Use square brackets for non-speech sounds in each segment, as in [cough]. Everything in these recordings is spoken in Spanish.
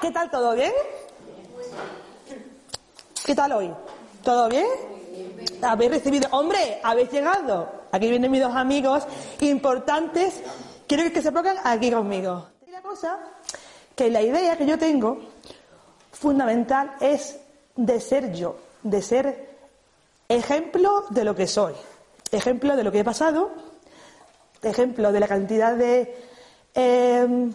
¿Qué tal? ¿Todo bien? ¿Qué tal hoy? ¿Todo bien? ¿Habéis recibido? ¡Hombre! ¿Habéis llegado? Aquí vienen mis dos amigos importantes. Quiero que se pongan aquí conmigo. La cosa que la idea que yo tengo fundamental es de ser yo, de ser ejemplo de lo que soy, ejemplo de lo que he pasado, ejemplo de la cantidad de eh,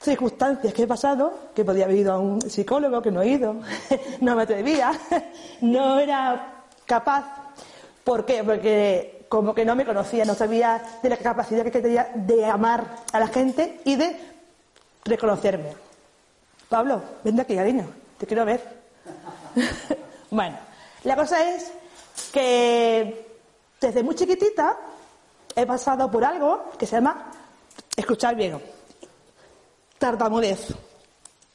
circunstancias que he pasado, que podía haber ido a un psicólogo, que no he ido, [laughs] no me atrevía, [laughs] no era capaz. ¿Por qué? Porque como que no me conocía, no sabía de la capacidad que tenía de amar a la gente y de reconocerme. Pablo, ven aquí, cariño, te quiero ver. [laughs] bueno, la cosa es que desde muy chiquitita he pasado por algo que se llama escuchar bien tartamudez.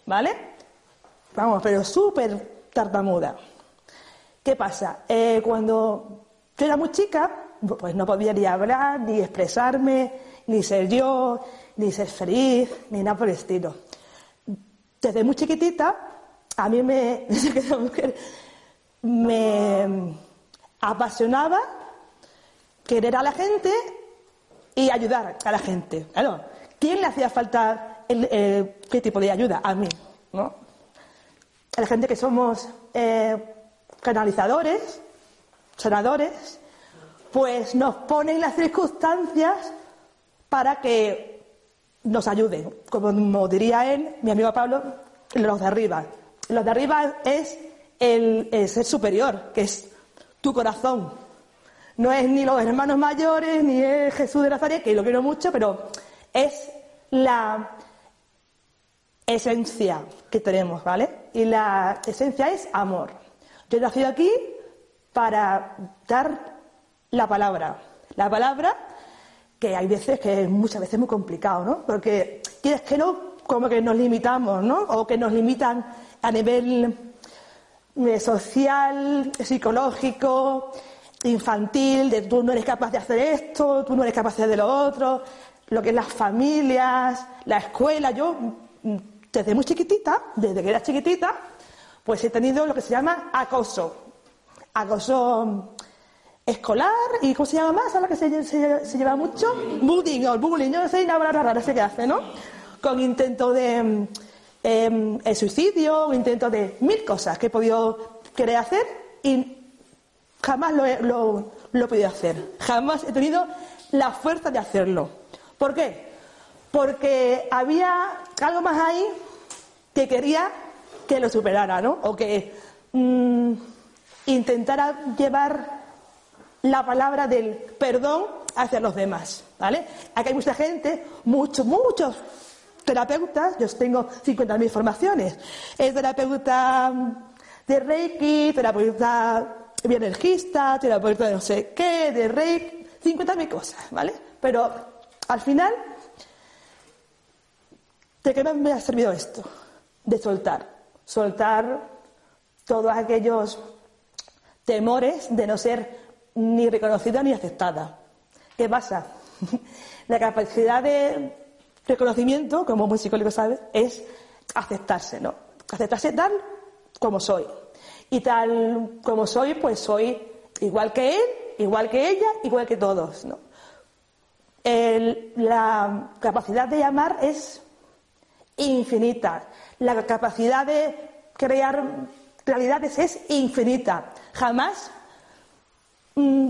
¿Vale? Vamos, pero súper tartamuda. ¿Qué pasa? Eh, cuando yo era muy chica, pues no podía ni hablar, ni expresarme, ni ser yo, ni ser feliz, ni nada por el estilo. Desde muy chiquitita, a mí me, [laughs] me apasionaba querer a la gente y ayudar a la gente. Claro, ¿quién le hacía falta qué tipo de ayuda a mí, ¿no? A la gente que somos eh, canalizadores, sanadores, pues nos ponen las circunstancias para que nos ayuden. Como diría él, mi amigo Pablo, los de arriba. Los de arriba es el ser superior, que es tu corazón. No es ni los hermanos mayores, ni es Jesús de Nazaret, que lo quiero mucho, pero es la, esencia que tenemos, ¿vale? Y la esencia es amor. Yo he nacido aquí para dar la palabra. La palabra que hay veces que es muchas veces muy complicado, ¿no? Porque quieres que no, como que nos limitamos, ¿no? O que nos limitan a nivel social, psicológico, infantil, de tú no eres capaz de hacer esto, tú no eres capaz de hacer lo otro, lo que es las familias, la escuela. Yo desde muy chiquitita, desde que era chiquitita, pues he tenido lo que se llama acoso. Acoso escolar y ¿cómo se llama más? Ahora que se, lleva mucho. Bullying o bullying, yo no sé, una palabra rara se que hace, ¿no? Con intento de em, suicidio, intento de mil cosas que he podido querer hacer y jamás lo he, lo he podido hacer. Jamás he tenido la fuerza de hacerlo. ¿Por qué? Porque había algo más ahí que quería que lo superara, ¿no? O que mm, intentara llevar la palabra del perdón hacia los demás, ¿vale? Aquí hay mucha gente, muchos, muchos terapeutas, yo tengo 50.000 formaciones, es terapeuta de Reiki, terapeuta bioenergista, terapeuta de no sé qué, de Reiki, 50.000 cosas, ¿vale? Pero al final, ¿de qué me ha servido esto? de soltar, soltar todos aquellos temores de no ser ni reconocida ni aceptada. ¿Qué pasa? [laughs] La capacidad de reconocimiento, como un psicólogo sabe, es aceptarse, ¿no? Aceptarse tal como soy. Y tal como soy, pues soy igual que él, igual que ella, igual que todos, ¿no? la capacidad de amar es infinita. La capacidad de crear realidades es infinita. Jamás mm,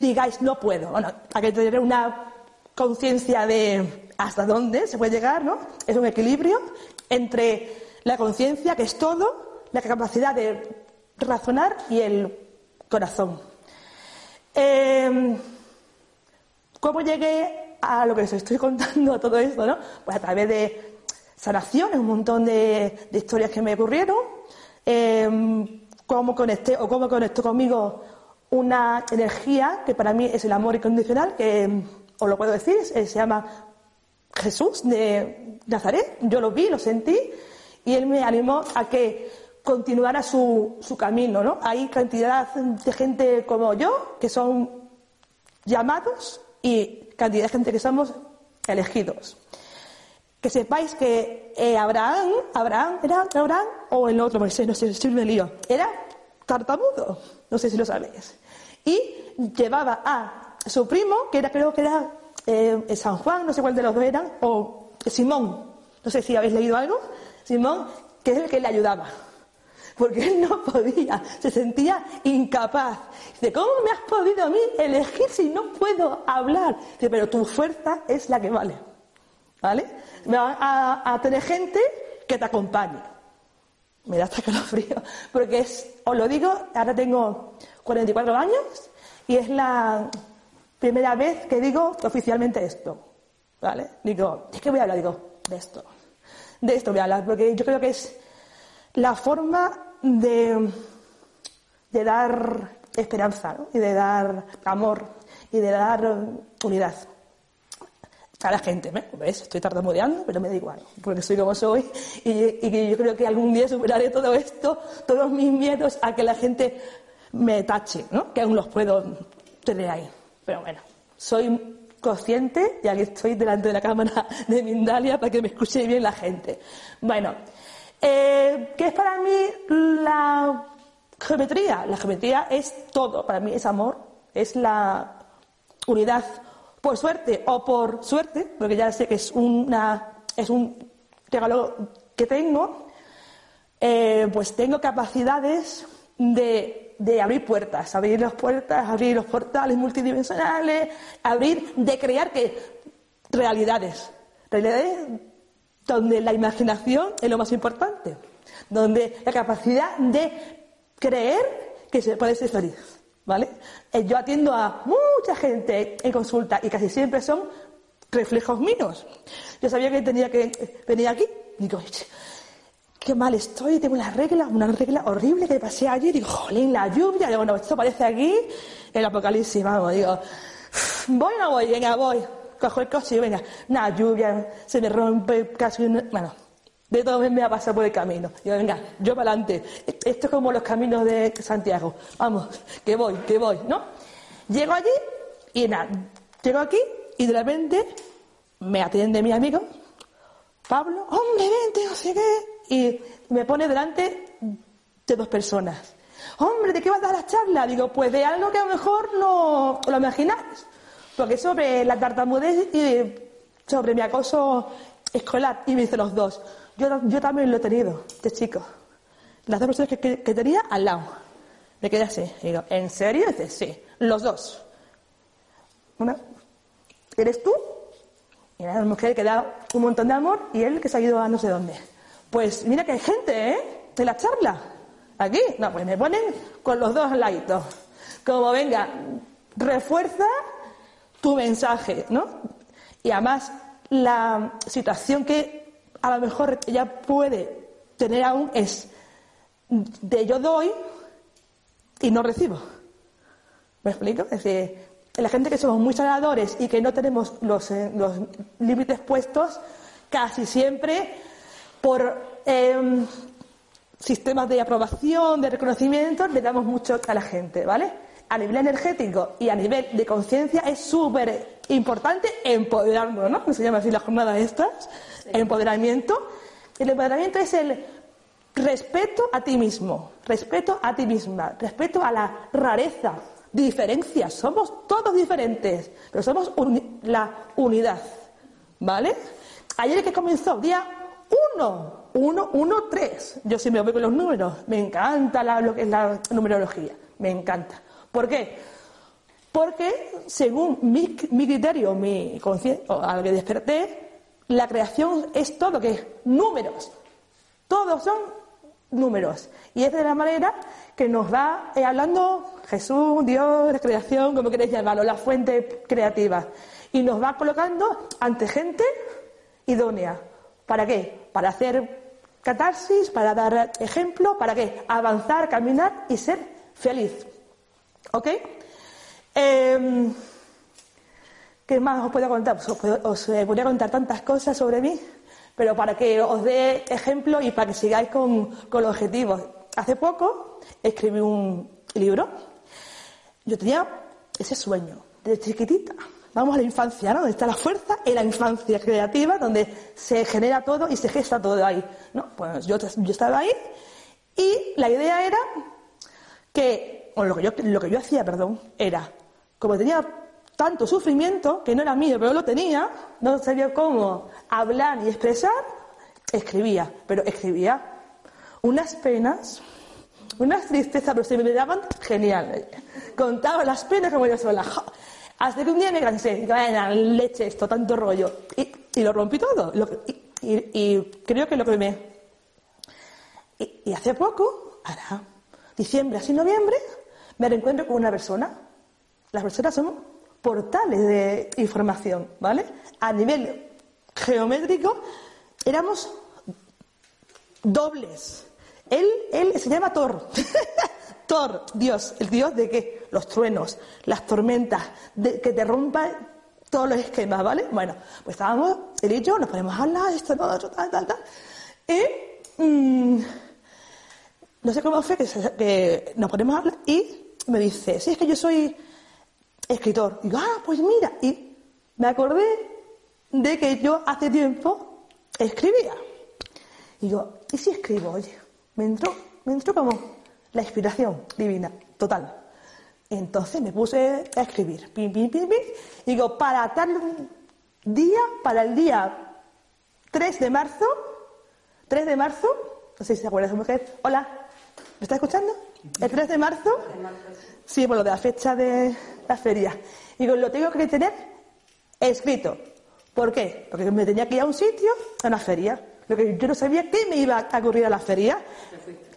digáis no puedo. Bueno, hay que tener una conciencia de hasta dónde se puede llegar, ¿no? Es un equilibrio entre la conciencia, que es todo, la capacidad de razonar y el corazón. Em, ¿Cómo llegué a lo que os estoy [laughs] contando, todo esto, no? Pues a través de sanaciones, un montón de, historias que me ocurrieron, eh, cómo conecté o cómo conectó conmigo una energía que para mí es el amor incondicional, que os lo puedo decir, se llama Jesús de Nazaret. Yo lo vi, lo sentí y él me animó a que continuara su, su camino, ¿no? Hay cantidad de gente como yo que son llamados y cantidad de gente que somos elegidos. Que sepáis que eh, Abraham, Abraham, ¿era Abraham o el otro Moisés? No sé si me lío. Era tartamudo, no sé si lo sabéis. Y llevaba a su primo, que era, creo que era eh, San Juan, no sé cuál de los dos eran, o Simón, no sé si habéis leído algo, Simón, que es el que le ayudaba porque él no podía, se sentía incapaz. Dice, ¿cómo me has podido a mí elegir si no puedo hablar? Dice, pero tu fuerza es la que vale. ¿Vale? Me va a, tener gente que te acompañe. Me da hasta frío. porque es, os lo digo, ahora tengo 44 años y es la primera vez que digo oficialmente esto. ¿Vale? Digo, ¿de qué voy a hablar? Digo, de esto. De esto voy a hablar, porque yo creo que es la forma de, dar esperanza y de dar amor y de dar unidad a la gente. ¿Ves? Estoy tartamudeando, pero me da igual, porque soy como soy y, yo creo que algún día superaré todo esto, todos mis miedos a que la gente me tache, ¿no? que aún los puedo tener ahí. Pero bueno, soy consciente y aquí estoy delante de la cámara [laughs] de Mindalia para que me escuche bien la gente. Bueno, eh, ¿Qué es para mí la geometría? La geometría es todo, para mí es amor, es la unidad. Por suerte o por suerte, porque ya sé que es, una, es un regalo que tengo, eh, pues tengo capacidades de, de, abrir puertas, abrir las puertas, abrir los portales multidimensionales, abrir, de crear que realidades, realidades donde la imaginación es lo más importante, donde la capacidad de creer que se puede ser feliz. ¿Vale? Eh, yo atiendo a mucha gente en consulta y casi siempre son reflejos míos. Yo sabía que tenía que venir aquí. Y digo, qué mal estoy, tengo una regla, una regla horrible que pasé ayer. Digo, jolín, la lluvia. Digo, no, esto parece aquí el apocalipsis, vamos. Digo, voy o no voy, venga, voy cojo el coche y venga, nada, lluvia, se me rompe casi Bueno, de todo me ha pasado por el camino. Digo, venga, yo para adelante. Esto es como los caminos de Santiago. Vamos, que voy, que voy, ¿no? Llego allí y nada, llego aquí y de repente me atiende mi amigo, Pablo, hombre, vente, no sé qué, y me pone delante de dos personas. Hombre, ¿de qué vas a dar la charla? Digo, pues de algo que a lo mejor no lo imagináis. Porque sobre la tartamudez y sobre mi acoso escolar, y me dice los dos, yo, yo también lo he tenido, de chico. Las dos personas que, tenía al lado. Me quedé así. Y digo, ¿en serio? dice, sí, los dos. Una, ¿eres tú? Y la mujer que da un montón de amor y él que se ha ido a no sé dónde. Pues mira que hay gente, ¿eh? De la charla. Aquí. No, pues me ponen con los dos laditos. Como venga, refuerza tu mensaje, ¿no? Y además, la situación que a lo mejor ella puede tener aún es de yo doy y no recibo. ¿Me explico? Es decir, la gente que somos muy sanadores y que no tenemos los, eh, los límites puestos, casi siempre por em, sistemas de aprobación, de reconocimiento, le damos mucho a la gente, ¿vale? a nivel energético y a nivel de conciencia es súper importante empoderarnos, ¿no? Se llama así la jornada estas, el empoderamiento. El empoderamiento es el respeto a ti mismo, respeto a ti misma, respeto a la rareza, diferencias. Somos todos diferentes, pero somos la unidad, ¿vale? Ayer que comenzó, día 1, 1, 1, 3. Yo siempre voy con los números, me encanta lo que es la numerología, me encanta. ¿Por qué? Porque, según mi, criterio, mi conciencia, al que desperté, la creación es todo que es números. Todos son números. Y es de la manera que nos va eh, hablando Jesús, Dios, la creación, como queréis llamarlo, la fuente creativa. Y nos va colocando ante gente idónea. ¿Para qué? Para hacer catarsis, para dar ejemplo, ¿para qué? Avanzar, caminar y ser feliz. ¿Ok? Em, ¿Qué más os puedo contar? Pues os, os eh, contar tantas cosas sobre mí, Pero para que os dé ejemplo y para que sigáis con, con los objetivos. Hace poco escribí un libro. Yo tenía ese sueño, desde chiquitita. Vamos a la infancia, ¿no? Donde está la fuerza en la infancia creativa, donde se genera todo y se gesta todo ahí. ¿no? Pues yo, yo estaba ahí y la idea era que, o lo que yo, hacía, perdón, era, como tenía tanto sufrimiento, que no era mío, pero lo tenía, no sabía cómo hablar y expresar, escribía, pero escribía unas penas, unas tristezas, pero se me daban genial. Contaba las penas como yo sola. Hasta que un día me cansé, y vaya leche esto, tanto rollo. Y, lo rompí todo. y, creo que lo que me... Y, hace poco, ahora, diciembre, así noviembre, me reencuentro con una persona. Las personas son portales de información, ¿vale? A nivel geométrico éramos dobles. Él, él se llama Thor. [laughs] Dios, el Dios de qué? Los truenos, las tormentas, que te rompan todos los esquemas, ¿vale? Bueno, pues estábamos, él y yo, nos ponemos a hablar, esto, no, otro, tal, tal, tal. Y mm, no sé cómo fue que, nos ponemos a hablar y me dice, sí, es que yo soy escritor. Y digo, ah, pues mira. Y me acordé de que yo hace tiempo escribía. Y digo, ¿y si escribo? Oye, me entró, me entró como la inspiración divina, total. Entonces me puse a escribir, pim, pim, pim, pim. Y digo, para tal día, para el día 3 de marzo, 3 de marzo, no sé si se acuerda su mujer, hola, ¿me está escuchando? El 3 de marzo, sí, bueno, de la fecha de, la feria. Digo, lo tengo que tener escrito. ¿Por qué? Porque me tenía que ir a un sitio, a una feria. Lo que yo no sabía qué me iba a ocurrir a la feria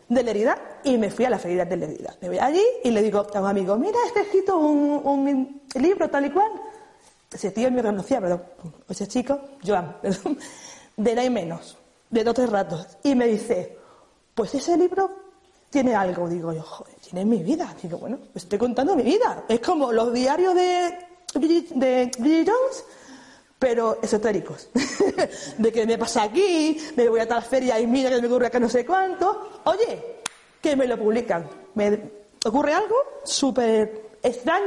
de Lerida y me fui a la feria de Lerida. Me voy allí y le digo a un amigo, mira, está escrito un, un libro tal y cual. Ese tío me conocía, perdón, ese chico, Joan, [laughs] perdón, de nada y menos, de dos tres ratos. Y me dice, pues ese libro tiene algo. Digo yo, joder, tiene mi vida. Digo, bueno, estoy contando mi vida. Es como los diarios de, de Bridget Jones, pero esotéricos. [laughs] de que me pasa aquí, me voy a tal feria y mira que me ocurre que no sé cuánto. Oye, que me lo publican. Me ocurre algo súper extraño,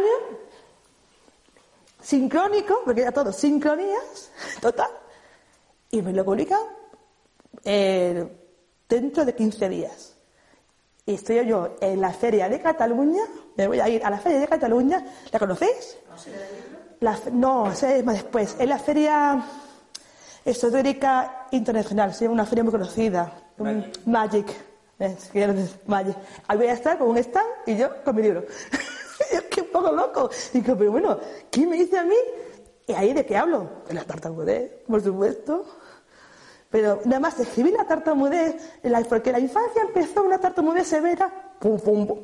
sincrónico, porque ya todo sincronías, [laughs] total, y me lo publican eh, dentro de 15 días y estoy yo en la Feria de Cataluña, me voy a ir a la Feria de Cataluña, ¿la conocéis? La, no, es más después, es la Feria Esotérica Internacional, se llama una feria muy conocida, Magic. Magic. Magic. Ahí voy a estar con un stand y yo con mi libro. [laughs] es que un poco loco. Digo, pero bueno, ¿quién me dice a mí? ¿Y ahí de qué hablo? De la tartamudez, por supuesto. Pero nada más escribí la tartamudez, porque la infancia empezó una tartamudez severa, pum, pum, pum.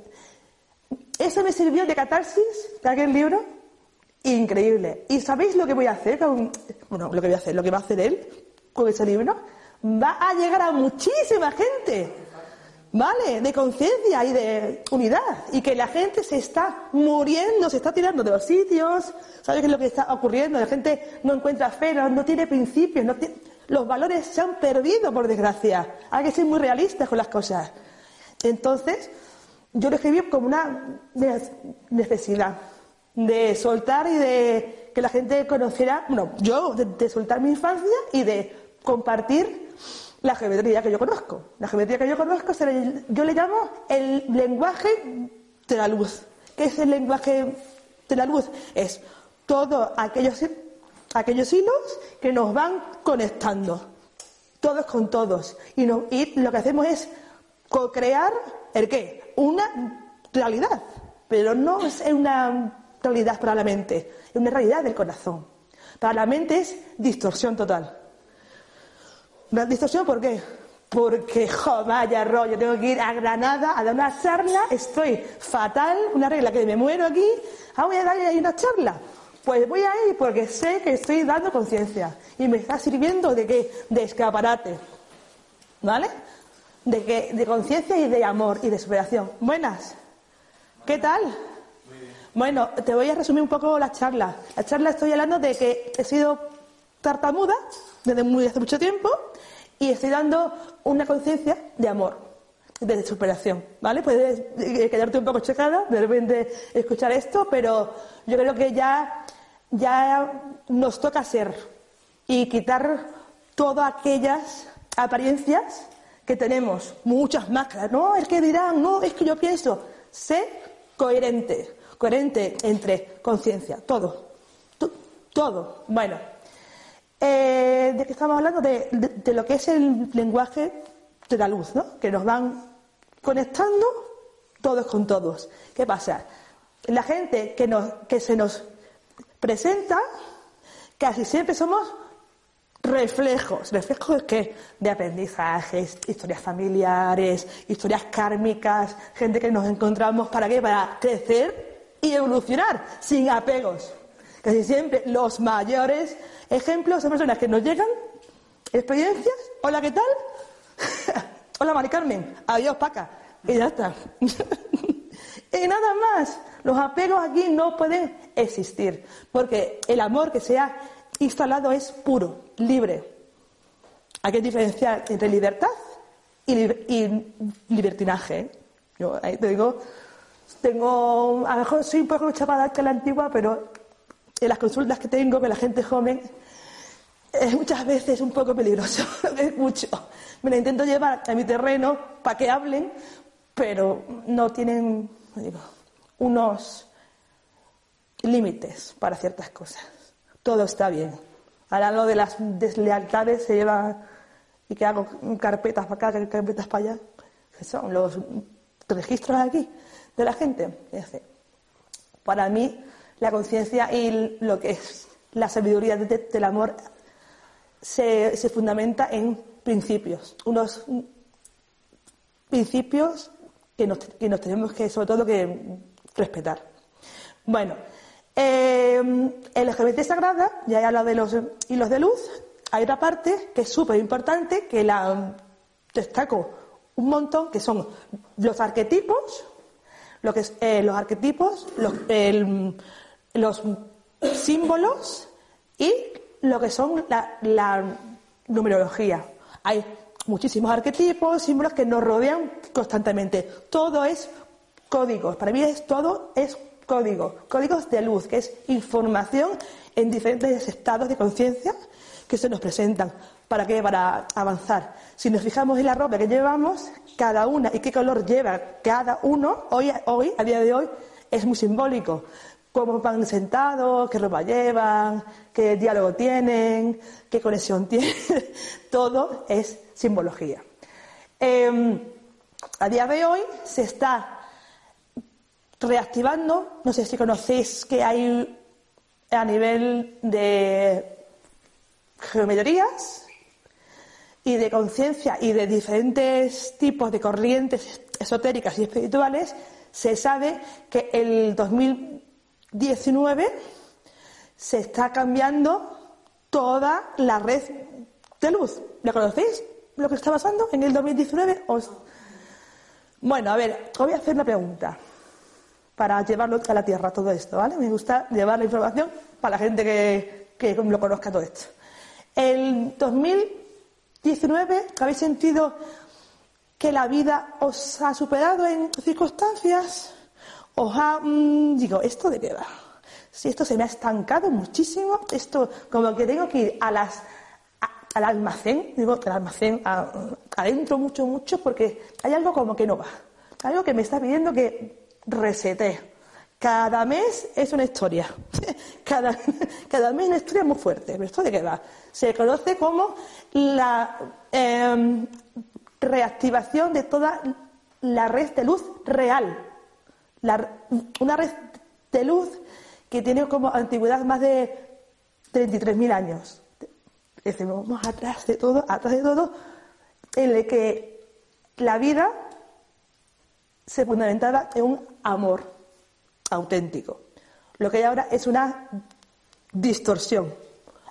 Eso me sirvió de catarsis de aquel libro, increíble. ¿Y sabéis lo que voy a hacer? Con, bueno, lo que voy a hacer, lo que va a hacer él con ese libro, va a llegar a muchísima gente, ¿vale? De conciencia y de unidad. Y que la gente se está muriendo, se está tirando de los sitios. ¿Sabes qué es lo que está ocurriendo? La gente no encuentra fe, no, tiene principios, no tiene los valores se han perdido, por desgracia. Hay que ser muy realistas con las cosas. Entonces, yo lo escribí como una necesidad de soltar y de que la gente conociera, bueno, yo de, soltar mi infancia y de compartir la geometría que yo conozco. La geometría que yo conozco, yo le llamo el lenguaje de la luz. ¿Qué es el lenguaje de la luz? Es todo aquellos aquellos hilos que nos van conectando, todos con todos. Y, lo que hacemos es co-crear el qué? Una realidad, pero no es una realidad para la mente, es una realidad del corazón. Para la mente es distorsión total. ¿La distorsión por qué? Porque, jo, vaya rollo, tengo que ir a Granada a dar una charla, estoy fatal, una regla que me muero aquí, ah, voy a dar ahí una charla. Pues voy a ir porque sé que estoy dando conciencia y me está sirviendo de qué? De escaparate. ¿Vale? De, que, de conciencia y de amor y de superación. Buenas. ¿Qué tal? Bueno, te voy a resumir un poco la charla. La charla estoy hablando de que he sido tartamuda desde muy hace mucho tiempo y estoy dando una conciencia de amor, de superación, ¿vale? Puedes eh, quedarte un poco chocada de repente escuchar esto, pero yo creo que ya, ya nos toca ser y quitar todas aquellas apariencias que tenemos, muchas máscaras. No, es que dirán, no, es que yo pienso. Sé coherente, coherente entre conciencia, todo, todo. Bueno, eh, de que estamos hablando de, lo que es el lenguaje de la luz, ¿no? Que nos van conectando todos con todos. ¿Qué pasa? La gente que, nos, que se nos presenta, casi siempre somos reflejos. ¿Reflejos de qué? De aprendizajes, historias familiares, historias kármicas, gente que nos encontramos para qué? Para crecer y evolucionar sin apegos. Casi siempre los mayores ejemplos son personas que nos llegan, experiencias, hola, ¿qué tal? [laughs] hola, Mari Carmen, adiós, Paca, y ya está. [laughs] y nada más, los apegos aquí no pueden existir, porque el amor que se ha instalado es puro, libre. Hay que diferenciar entre libertad y, libertinaje. Yo ahí te digo, tengo, a lo mejor soy un poco chapada que la antigua, pero en las consultas que tengo con la gente joven, es muchas veces un poco peligroso, [laughs] es mucho. Me lo intento llevar a mi terreno para que hablen, pero no tienen, unos límites para ciertas cosas. Todo está bien. Ahora lo de las deslealtades se lleva y que hago carpetas para acá, carpetas para allá. son los registros aquí de la gente. Para mí, la conciencia y lo que es la sabiduría del amor se, fundamenta en principios, unos principios que nos, que nos tenemos que, sobre todo, que respetar. Bueno, eh, en la LGBT sagrada, ya he hablado de los hilos de luz, hay otra parte que es súper importante, que la destaco un montón, que son los arquetipos, lo que es, eh, los arquetipos, los, los símbolos y lo que son la, numerología. Hay muchísimos arquetipos, símbolos que nos rodean constantemente. Todo es códigos. Para mí es todo es código, códigos de luz, que es información en diferentes estados de conciencia que se nos presentan. ¿Para qué? Para avanzar. Si nos fijamos en la ropa que llevamos, cada una y qué color lleva cada uno, hoy, hoy a día de hoy, es muy simbólico cómo van sentados, qué ropa llevan, qué diálogo tienen, qué conexión [laughs] tienen. Todo es simbología. Em, a día de hoy se está reactivando, no sé si conocéis que hay a nivel de geometrías y de conciencia y de diferentes tipos de corrientes esotéricas y espirituales, se sabe que el 2000 19 se está cambiando toda la red de luz. ¿La conocéis? ¿Lo que está pasando en el 2019? Bueno, a ver, os voy a hacer una pregunta para llevarlo a la tierra todo esto, ¿vale? Me gusta llevar la información para la gente que, que lo conozca todo esto. El 2019, ¿habéis sentido que la vida os ha superado en circunstancias? Oja, mm, digo, ¿esto de qué va? Si esto se me ha estancado muchísimo, esto como que tengo que ir a las, al almacén, digo, al almacén adentro mucho, mucho, porque hay algo como que no va. Algo que me está pidiendo que resete. Cada mes es una historia. [laughs] Cada, cada mes es una historia muy fuerte. ¿Pero esto de qué va? Se conoce como la em, reactivación de toda la red de luz real una red de luz que tiene como antigüedad más de 33.000 años. Vamos atrás de todo, atrás de todo, en el que la vida se fundamentaba en un amor auténtico. Lo que hay ahora es una distorsión.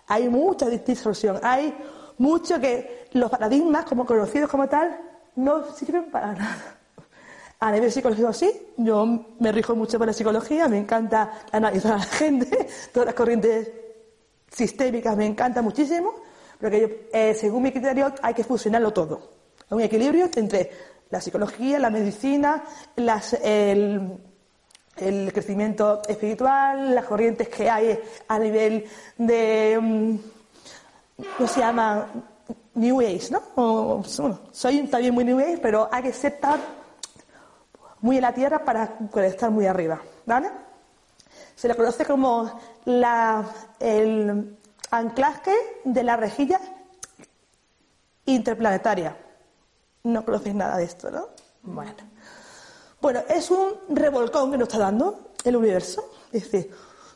Hay mucha distorsión, hay mucho que los paradigmas como conocidos como tal no sirven para nada. A nivel psicológico sí, yo me rijo mucho por la psicología, me encanta analizar a la gente, [laughs] todas las corrientes sistémicas me encanta muchísimo, Porque eh, según mi criterio hay que fusionarlo todo. Un equilibrio entre la psicología, la medicina, el, crecimiento espiritual, las corrientes que hay a nivel de, ¿cómo se llama? New Age, ¿no? bueno, soy también muy New Age, pero hay que ser muy en la tierra para estar muy arriba, ¿vale? Se le conoce como el anclaje de la rejilla interplanetaria. No conocéis nada de esto, ¿no? Bueno. Bueno, es un revolcón que nos está dando el universo. Es decir,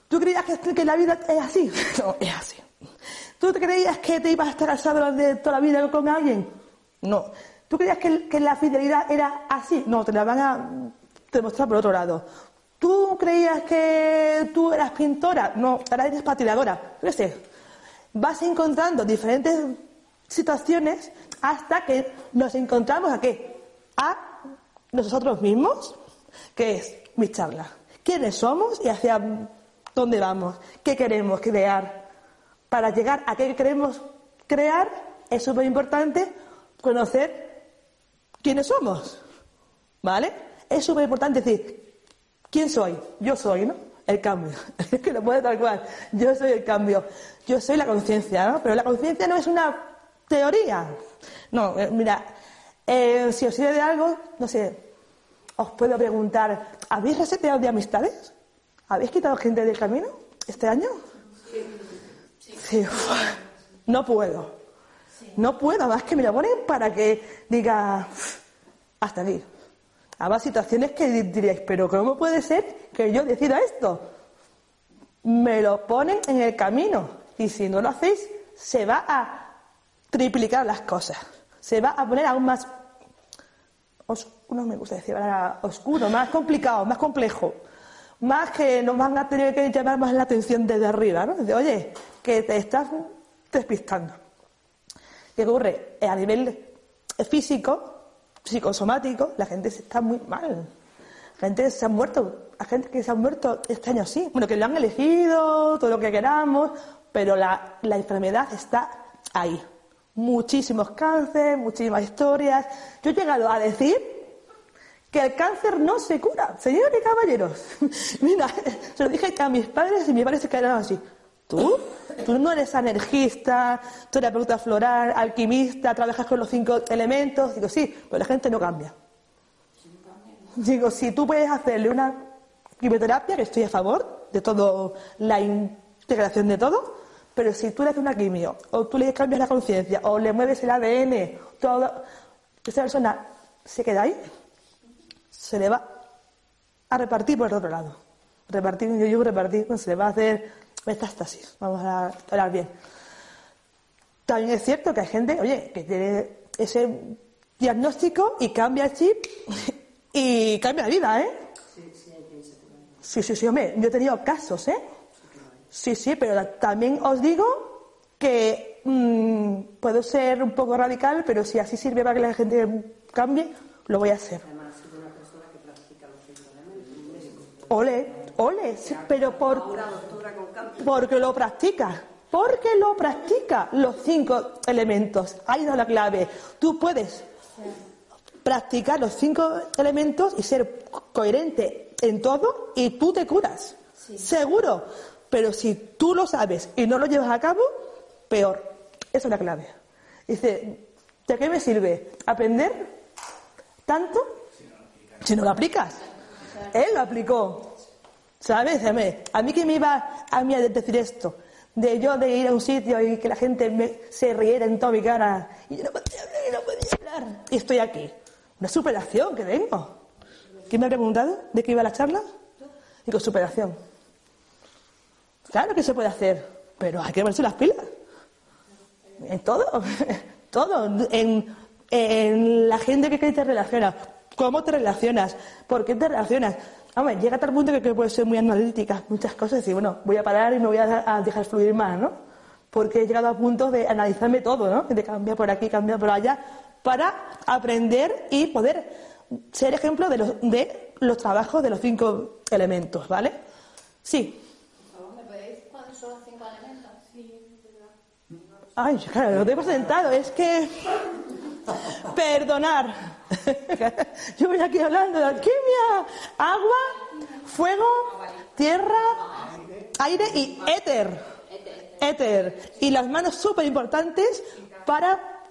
¿tú creías que, la vida es así? [laughs] No, es así. ¿Tú te creías que te ibas a estar casado durante toda la vida con alguien? No. ¿Tú creías que, la fidelidad era así? No, te la van a demostrar por otro lado. ¿Tú creías que tú eras pintora? No, ahora eres patinadora. ¿Qué sé? Vas encontrando diferentes situaciones hasta que nos encontramos a qué? A nosotros mismos, que es mi charla. ¿Quiénes somos y hacia dónde vamos? ¿Qué queremos crear? Para llegar a qué queremos crear es súper importante conocer quiénes somos. ¿Vale? Es súper importante decir, ¿quién soy? Yo soy, ¿no? El cambio. [laughs] Es que lo puede tal cual. Yo soy el cambio. Yo soy la conciencia, ¿no? Pero la conciencia no es una teoría. No, eh, mira, eh, si os sirve de algo, no sé, os puedo preguntar, ¿habéis reseteado de amistades? ¿Habéis quitado gente del camino este año? Sí. No puedo. No puedo, más que me lo ponen para que diga, hasta aquí. Habrá situaciones que diríais, pero ¿cómo puede ser que yo decida esto? Me lo ponen en el camino y si no lo hacéis, se va a triplicar las cosas. Se va a poner aún más oscuro, me gusta decir, oscuro, más complicado, más complejo. Más que nos van a tener que llamar más la atención desde arriba, ¿no? De, oye, que te estás despistando. ¿Qué ocurre? A nivel físico, psicosomático, la gente está muy mal. La gente se ha muerto, la gente que se ha muerto este año sí. Bueno, que lo han elegido, todo lo que queramos, pero la, la enfermedad está ahí muchísimos cánceres, muchísimas historias. Yo he llegado a decir que el cáncer no se cura. Señores caballeros, [laughs] mira, se lo dije a mis padres y mis padres se quedaron así. ¿Tú? Tú no eres energista, terapeuta floral, alquimista, trabajas con los cinco elementos. Digo, sí, pero la gente no cambia. Digo, si tú puedes hacerle una quimioterapia, que estoy a favor de todo, la integración de todo, pero si tú le haces una quimio, o tú le cambias la conciencia, o le mueves el ADN, todo, esa persona se queda ahí, se le va a repartir por el otro lado. Repartir, yo digo repartir, se le va a hacer metástasis, vamos a hablar bien. También es cierto que hay gente, oye, que tiene ese diagnóstico y cambia el chip y cambia la vida, ¿eh? Sí, sí, sí, hombre, yo he tenido casos, ¿eh? Sí, sí, pero también os digo que mm, puedo ser un poco radical, pero si así sirve para que la gente cambie, lo voy a hacer. Además, una persona que practica los Ole, ole, pero por, porque lo practica. Porque lo practica los cinco elementos. Ahí está la clave. Tú puedes practicar los cinco elementos y ser coherente en todo y tú te curas. Seguro. Pero si tú lo sabes y no lo llevas a cabo, peor. Esa es la clave. Dice, ¿de qué me sirve aprender tanto si no lo aplicas? Él lo aplicó. ¿Sabes? A mí que me iba a mí a decir esto, de yo de ir a un sitio y que la gente me, se riera en toda mi cara y yo no podía hablar, y no podía hablar. Y estoy aquí. Una superación que vengo. ¿Quién me ha preguntado de qué iba la charla? Digo, superación. Claro que se puede hacer, pero hay que verse las pilas. En todo, [laughs] todo. En, la gente que te relaciona, cómo te relacionas, por qué te relacionas. Hombre, llega a tal punto que, que puede ser muy analítica, muchas cosas, y decir, bueno, voy a parar y me voy a, dejar fluir más, ¿no? Porque he llegado a punto de analizarme todo, ¿no? De cambiar por aquí, cambiar por allá, para aprender y poder ser ejemplo de los, de los trabajos de los cinco elementos, ¿vale? Sí. Ay, claro, lo tengo sentado. Es que. Perdonar. [laughs] Yo voy aquí hablando de alquimia. Agua, fuego, tierra, aire y éter. Éter. Y las manos súper importantes para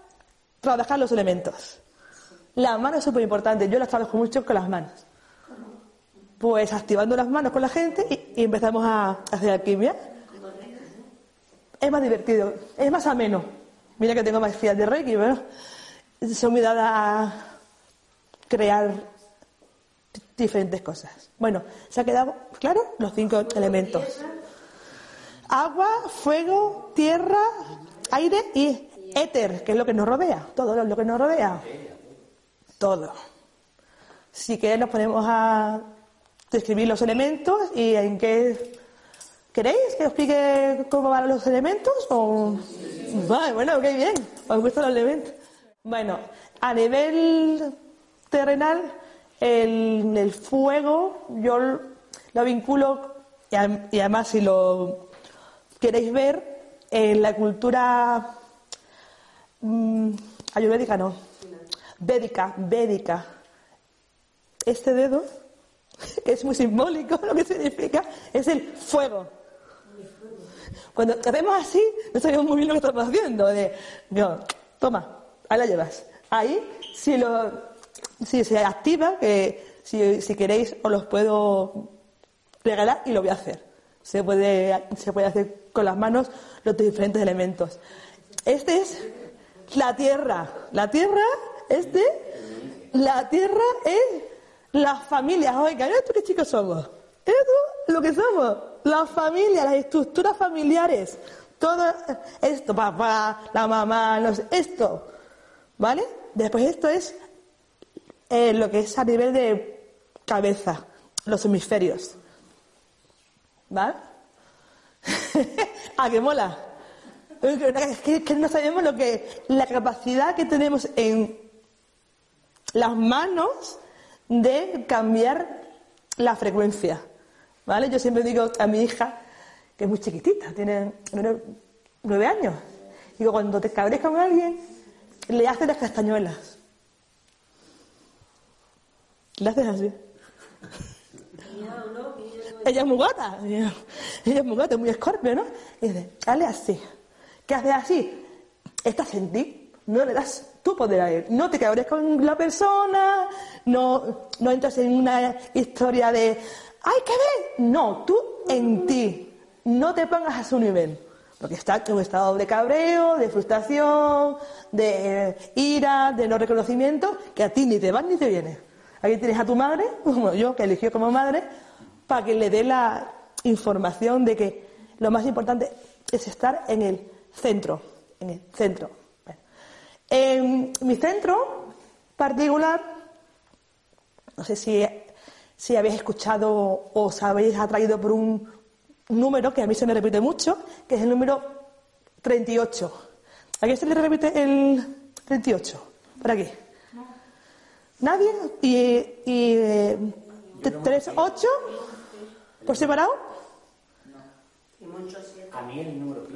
trabajar los elementos. Las manos súper importantes. Yo las trabajo mucho con las manos. Pues activando las manos con la gente y, empezamos a hacer alquimia es más divertido, es más ameno. Mira que tengo maestrías de Reiki, dadas a crear diferentes cosas. Bueno, ¿se ha quedado claro? Los cinco elementos. Agua, fuego, tierra, aire y éter, que es lo que nos rodea. Todo lo que nos rodea. Todo. Si queréis nos ponemos a describir los elementos y en qué ¿Queréis que os explique cómo van los elementos? O... Bueno, qué bien. ¿Os gustan los elementos? Bueno, a nivel terrenal, el, el fuego yo lo vinculo, y, además si lo queréis ver, en la cultura mmm, ayurvédica, no, védica, védica. Este dedo, [laughs] es muy simbólico, lo que significa, es el fuego. Cuando hacemos así, no sabemos muy bien lo que estamos haciendo. De, toma, ahí la llevas. Ahí, si, lo, si se activa, que si, si queréis os los puedo regalar y lo voy a hacer. Se puede, se puede hacer con las manos los diferentes elementos. Este es la tierra. La tierra, este, la tierra es las familias. Oiga, ¿esto qué chicos somos? Esto es lo que somos la familia, las estructuras familiares, todo esto, papá, la mamá, esto, ¿vale? Después esto es eh, lo que es a nivel de cabeza, los hemisferios, ¿vale? [laughs] ¿A qué mola? Es que, no sabemos lo que, la capacidad que tenemos en las manos de cambiar la frecuencia. ¿Vale? Yo siempre digo a mi hija, que es muy chiquitita, tiene nueve años, digo, cuando te cabres con alguien, le haces las castañuelas. Le haces así. ella es muy gata, ella es muy gata, muy escorpio, ¿no? Y dice, hazle así. ¿Qué haces así? Estás en ti, no le das tu poder a él. No te cabres con la persona, no, no entras en una historia de ¡Ay, qué ver! No, tú en ti. No te pongas a su nivel. Porque está en un estado de cabreo, de frustración, de ira, de no reconocimiento, que a ti ni te va ni te viene. Aquí tienes a tu madre, [laughs] como yo, que eligió como madre, para que le dé la información de que lo más importante es estar en el centro. En el centro. En mi centro particular, no sé si si habéis escuchado o os habéis atraído por un número que a mí se me repite mucho, que es el número 38. ¿A quién se le repite el 38? Por aquí. ¿Nadie? ¿Y, y 3, 8? ¿Por separado? A mí el número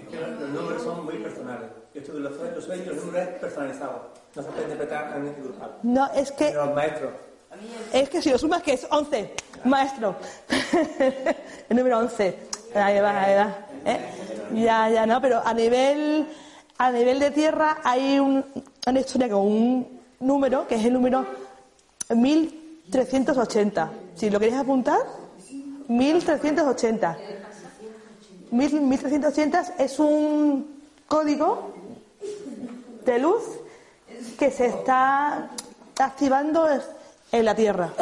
Es que los números son muy personales. Esto de los sueños, los números es personalizado. No se puede interpretar a nivel grupal. No, es que. Los maestros es que si lo sumas, que es 11, maestro. [laughs] el número 11. Ahí va, ahí va. ¿eh? Ya, ya, no, pero a nivel, a nivel de tierra hay un, una historia con un número, que es el número 1380. Si lo queréis apuntar, 1380. 1380 es un código de luz que se está activando en la Tierra.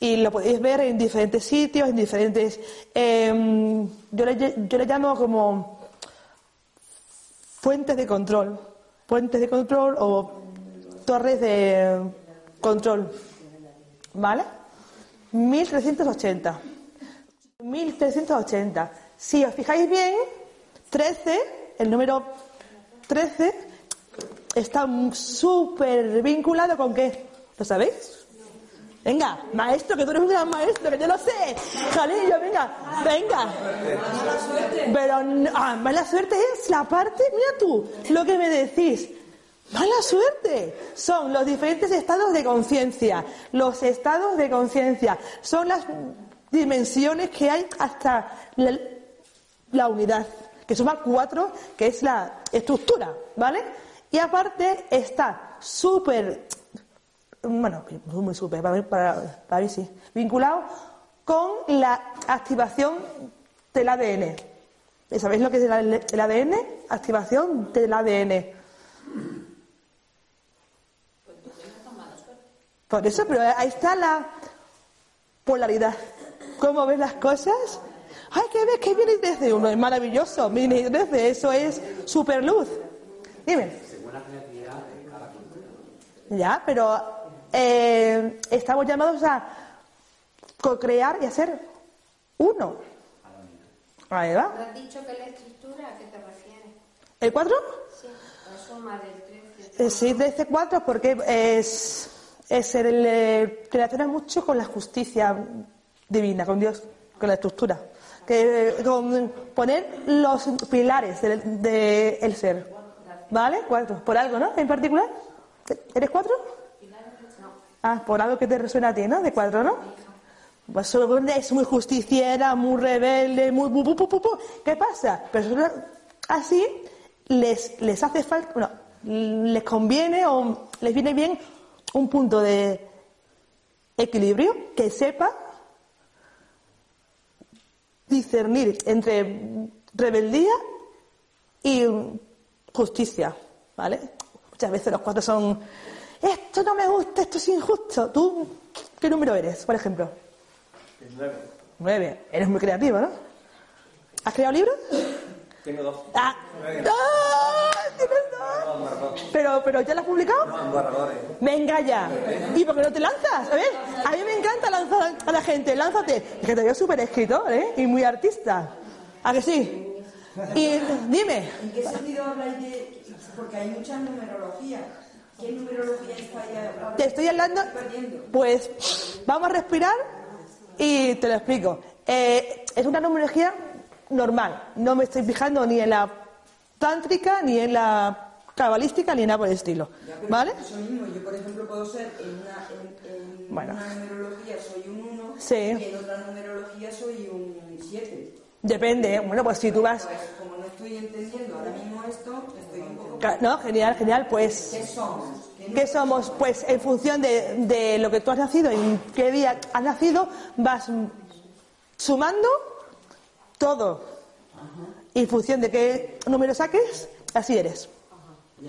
Y lo podéis ver en diferentes sitios, en diferentes... Em, yo, le, yo le llamo como fuentes de control. Fuentes de control o torres de control. ¿Vale? 1380. 1380. Si os fijáis bien, 13, el número 13, está súper vinculado con qué? ¿Lo sabéis? Venga, maestro, que tú eres un gran maestro, que yo lo sé. Jalillo, venga, venga. Pero, no- ah, mala suerte es la parte, mira tú, lo que me decís. Mala suerte. Son los diferentes estados de conciencia. Los estados de conciencia. Son las dimensiones que hay hasta la, la unidad, que suma cuatro, que es la estructura, ¿vale? Y aparte está súper, bueno, muy súper, para, para, para mí sí, vinculado con la activación del ADN. ¿Sabéis lo que es el, el ADN? Activación del ADN. Por eso, pero ahí está la polaridad. ¿Cómo ves las cosas? Ay, que ves que viene desde uno, es maravilloso. Viene desde eso es superluz. Dime. Ya, pero eh, estamos llamados a co-crear y a ser uno. Ahí va. ¿No has dicho que la estructura a qué te refieres? ¿El 4? Sí, la suma del 13. Eh, Sí, de este 4 porque es, es el, eh, relaciona mucho con la justicia divina, con Dios, con la estructura. Que, eh, con poner los pilares del de el ser. ¿Vale? Cuatro. ¿Por algo, no? En particular. ¿Eres cuatro? Ah, por algo que te resuena a ti, ¿no? De cuatro, ¿no? Pues es muy justiciera, muy rebelde, muy... pu, pu, pu. ¿Qué pasa? Personas así les, les hace falta, bueno, les conviene o les viene bien un punto de equilibrio que sepa discernir entre rebeldía y justicia, ¿vale? Muchas veces los cuatro son, esto no me gusta, esto es injusto. ¿Tú qué número eres, por ejemplo? El nueve. Nueve. Eres muy creativo, ¿no? ¿Has creado libros? Tengo dos. ¡Ah! ¡Ah! ¡Tienes dos! No. Pero, pero ¿ya lo has publicado? No, ya. ¿Y por qué no te lanzas? A ver, a mí me encanta lanzar a la gente. Lánzate. Es que te veo súper escritor, ¿eh? Y muy artista. ¿A que sí? Y dime. ¿En qué sentido habláis de.? Porque hay mucha numerología. ¿Qué numerología está ahí? Te estoy hablando. Pues vamos a respirar y te lo explico. Eh, es una numerología normal. No me estoy fijando ni en la tántrica, ni en la cabalística, ni nada por el estilo. ¿Vale? Eso mismo, yo por ejemplo puedo ser en una, en, en Bueno. una numerología soy un 1 Sí. y en otra numerología soy un 7. Depende. Bueno, pues si tú vas. Pues como no estoy entendiendo ahora mismo esto, estoy un poco. No, genial, genial. Pues. ¿Qué somos? ¿Qué ¿Qué somos? Pues en función de, de lo que tú has nacido, en qué día has nacido, vas sumando todo. Y en función de qué número saques, así eres.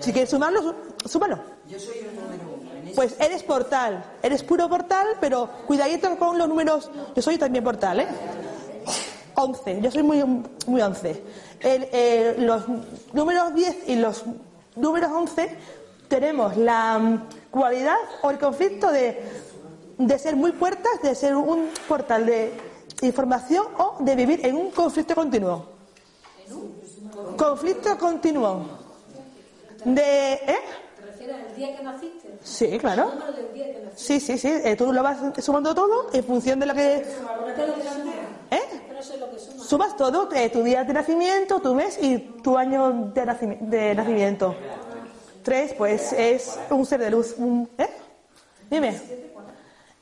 Si quieres sumarlo, sú- súmalo. Yo soy un número 1. En ese Pues eres portal, eres puro portal, pero cuidadito con los números. Yo soy también portal, ¿eh? 11, yo soy muy, muy 11. El, eh, los números 10 y los números 11 tenemos la mm, cualidad o el conflicto de, de ser muy puertas, de ser un portal de información o de vivir en un conflicto continuo. Conflicto continuo. De, ¿eh? ¿Te refieres al día que naciste? Sí, claro. Número del día que naciste. Sí, sí, sí. eh, tú lo vas sumando todo en función de lo que. ¿Eh? Es lo que suma. Sumas todo, eh, tu día de nacimiento, tu mes y tu año de, de nacimiento. Tres, pues es un ser de luz. ¿Eh? Dime.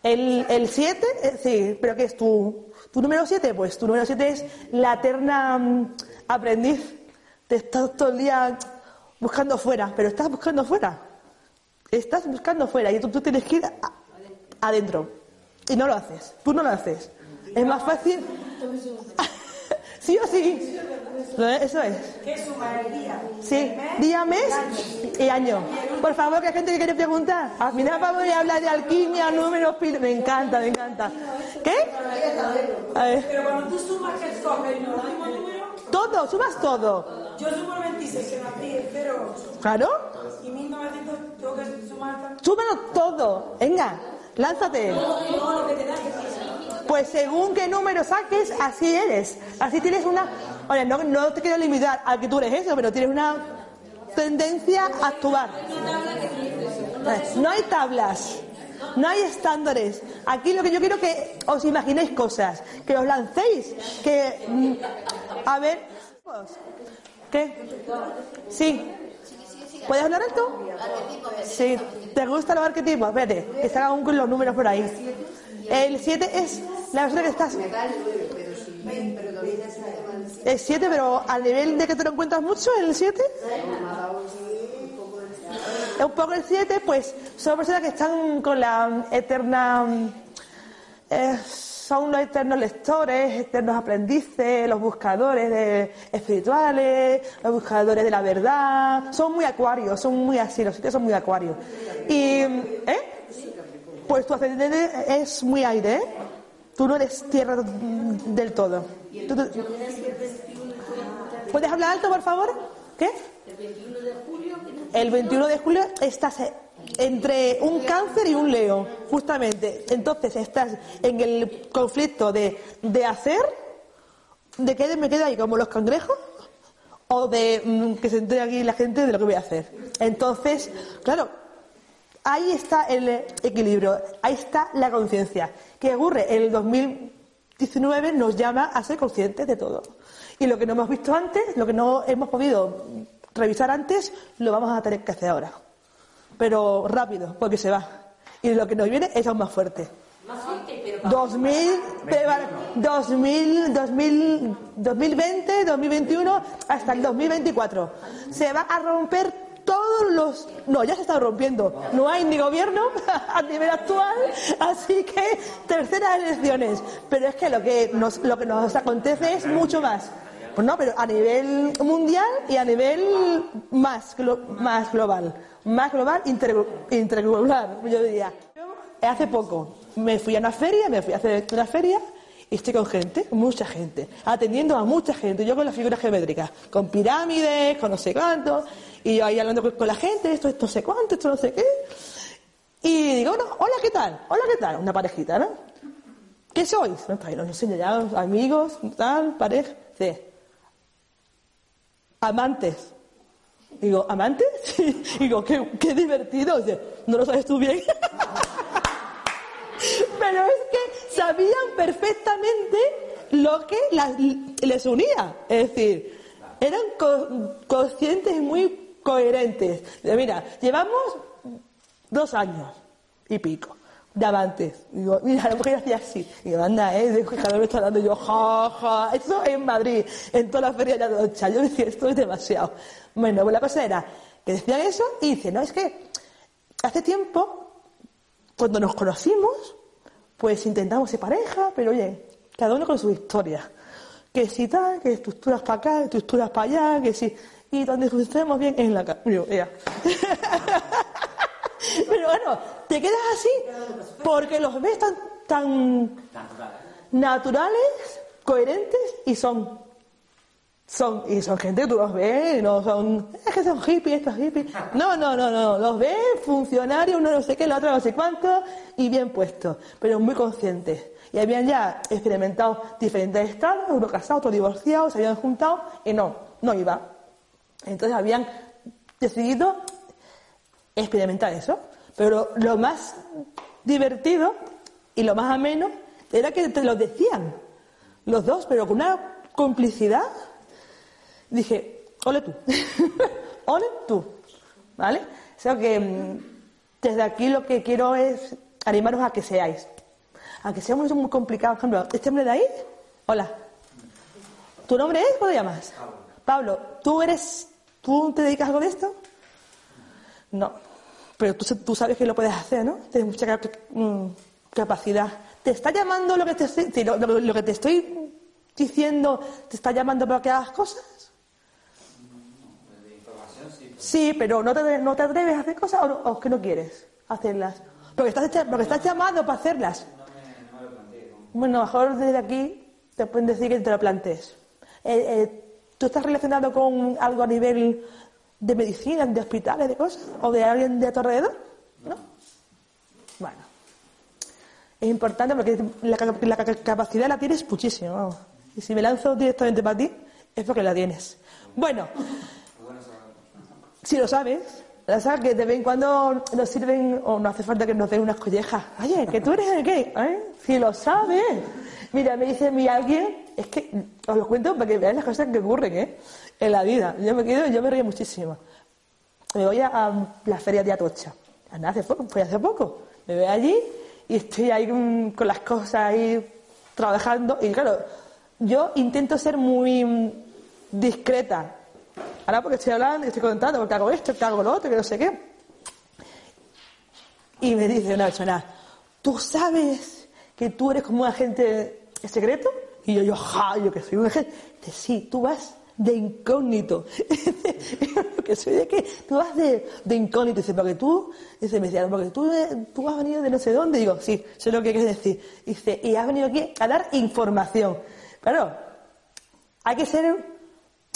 El, el siete, eh, sí, pero ¿qué es tu, tu número siete? Pues tu número siete es la eterna mm, aprendiz. Te estás todo el día buscando fuera, pero estás buscando fuera. Estás buscando fuera y tú, tú tienes que ir a- adentro. Y no lo haces. Tú no lo haces. Es más fácil. [laughs] sí o sí. Eso es. ¿Qué suma el día? Sí, día, mes y año. Por favor, que hay gente que quiere preguntar. A mí nada más voy a hablar de alquimia, números, pil- me encanta, me encanta. ¿Qué? A ver, Pero cuando tú sumas que escoges el número, todo, sumas todo. yo sumo el 26 que nací, el 0, Claro, y 1900 tengo que sumar súmalo todo. Venga, lánzate. todo lo que te da Pues según qué número saques, así eres. Así tienes una... Oye, no, te quiero limitar a que tú eres eso, pero tienes una tendencia a actuar. No hay tablas. No hay estándares. Aquí lo que yo quiero que os imaginéis cosas, que os lancéis, que... mm, A ver... ¿Qué? Sí. ¿Puedes hablar alto? Sí. ¿Te gustan los arquetipos? Vete, que con los números por ahí. El 7 es la persona que estás... Es 7, pero al nivel de que te lo encuentras mucho, el 7. Un poco el 7, pues son personas que están con la eterna. eh, son los eternos lectores, eternos aprendices, los buscadores de- espirituales, los buscadores de la verdad. Son muy acuarios, son muy así, los 7 son muy acuarios. Y. ¿Eh? Pues tu ascendente es muy aire, ¿eh? Tú no eres tierra del todo. ¿Puedes hablar alto, por favor? ¿Qué? El 21 de julio estás entre un cáncer y un leo, justamente. Entonces estás en el conflicto de, de hacer, de que me quede ahí como los cangrejos, o de mm, que se entere aquí la gente de lo que voy a hacer. Entonces, claro, ahí está el equilibrio, ahí está la conciencia. ¿Qué ocurre? El 2019 nos llama a ser conscientes de todo. Y lo que no hemos visto antes, lo que no hemos podido revisar antes, lo vamos a tener que hacer ahora. Pero rápido, porque se va. Y lo que nos viene es aún más fuerte. 2000, pero, 2000, 2000, 2020, 2021, hasta el 2024. Se va a romper todos los... No, ya se está rompiendo. No hay ni gobierno [laughs] a nivel actual, así que terceras elecciones. Pero es que lo que nos, acontece es mucho más. Pues no, pero a nivel mundial y a nivel más, más global. Más global, inter- interglobal, yo diría. Hace poco me fui a una feria, me fui a hacer una feria y estoy con gente, mucha gente, atendiendo a mucha gente, yo con las figuras geométricas, con pirámides, con no sé cuánto, y ahí hablando con, la gente, esto, esto no sé cuánto, esto no sé qué. Y digo, bueno, hola, ¿qué tal? Hola, ¿qué tal? Una parejita, ¿no? ¿Qué sois? No, nos enseña ya, amigos, tal, pareja. Dice, amantes. Digo, ¿amantes? [laughs] Sí. Digo, qué, qué divertido. Dice, ¿no lo sabes tú bien? [laughs] Pero es que sabían perfectamente lo que las- les unía. Es decir, eran co- conscientes y muy coherentes. Mira, llevamos dos años y pico de amantes. Digo, mira, la mujer hacía así. Digo, anda, eh, cada vez me está dando yo, ja, ja. Eso en Madrid, en toda la feria de la Docha. Yo decía, esto es demasiado. Bueno, pues la cosa era que decían eso y dice, no, es que hace tiempo cuando nos conocimos, pues intentamos ser pareja, pero oye, cada uno con su historia. Que si tal, que estructuras para acá, estructuras para allá, que si. Y donde funcionemos bien es en la casa. [laughs] Pero bueno, te quedas así porque los ves tan, tan naturales, coherentes y son. Son, y son gente que tú los ves, no son, es que son hippies, estos hippies. No, no, no, no, los ves funcionarios, uno no sé qué, la otra no sé cuánto, y bien puestos, pero muy conscientes. Y habían ya experimentado diferentes estados, uno casado, otro divorciado, se habían juntado, y no, no iba. Entonces habían decidido experimentar eso. Pero lo, más divertido y lo más ameno era que te lo decían los dos, pero con una complicidad. Dije, ole tú, [laughs] ole tú, ¿vale? O sea que mm, desde aquí lo que quiero es animaros a que seáis, a que seamos muy complicados. Por ejemplo, este hombre de ahí, hola. ¿Tu nombre es? ¿Cómo te llamas? Pablo. ¿tú eres, tú te dedicas algo de esto? No, pero tú, tú sabes que lo puedes hacer, ¿no? Tienes mucha mm, capacidad. ¿Te está llamando lo que te estoy, diciendo, te está llamando para que hagas cosas? Sí, pero ¿no te, no te atreves a hacer cosas o, no- o que no quieres hacerlas? Porque estás, porque estás llamado para hacerlas. Bueno, mejor desde aquí te pueden decir que te lo plantees. Eh, eh, ¿Tú estás relacionado con algo a nivel de medicina, de hospitales, de cosas? ¿O de alguien de tu alrededor? ¿No? Bueno. Es importante porque la, la ca- capacidad la tienes muchísimo. Y si me lanzo directamente para ti, es porque la tienes. Bueno, si lo sabes, La verdad que de vez en cuando nos sirven, o no hace falta que nos den unas collejas. Oye, que tú eres el gay, ¿eh? Si lo sabes. Mira, me dice mi alguien, es que os lo cuento para que veáis las cosas que ocurren, ¿eh? En la vida. Yo me quedo, yo me río muchísimo. Me voy a, la feria de Atocha. Hace poco, fue hace poco. Me voy allí y estoy ahí con, las cosas ahí trabajando. Y claro, yo intento ser muy discreta. Ahora porque estoy hablando, estoy contando, porque hago esto, que hago lo otro, que no sé qué. Y me dice una persona, ¿tú sabes que tú eres como un agente secreto? Y yo, yo, ja, yo que soy un. Dice, sí, tú vas de incógnito. [laughs] que soy de qué? Tú vas de, de incógnito. Dice, porque tú, dice, me decía, porque tú, eh, tú has venido de no sé dónde. Digo, sí, sé lo que quieres decir. Dice, y has venido aquí a dar información. Claro, hay que ser